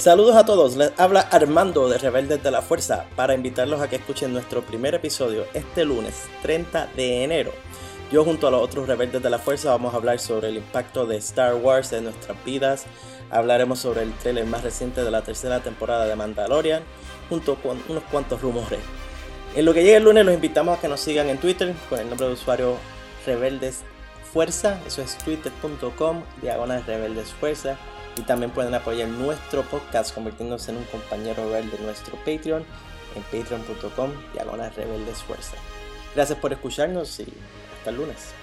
Saludos a todos, les habla Armando de Rebeldes de la Fuerza para invitarlos a que escuchen nuestro primer episodio este lunes 30 de enero. Yo junto a los otros rebeldes de la fuerza vamos a hablar sobre el impacto de Star Wars en nuestras vidas, hablaremos sobre el trailer más reciente de la tercera temporada de Mandalorian, junto con unos cuantos rumores. En lo que llegue el lunes los invitamos a que nos sigan en Twitter con el nombre de usuario Rebeldes Fuerza, eso es twitter.com, diagonal Rebeldes Fuerza y también pueden apoyar nuestro podcast convirtiéndose en un compañero rebelde de nuestro Patreon en patreon.com diagonal rebeldes fuerza. Gracias por escucharnos y hasta el lunes.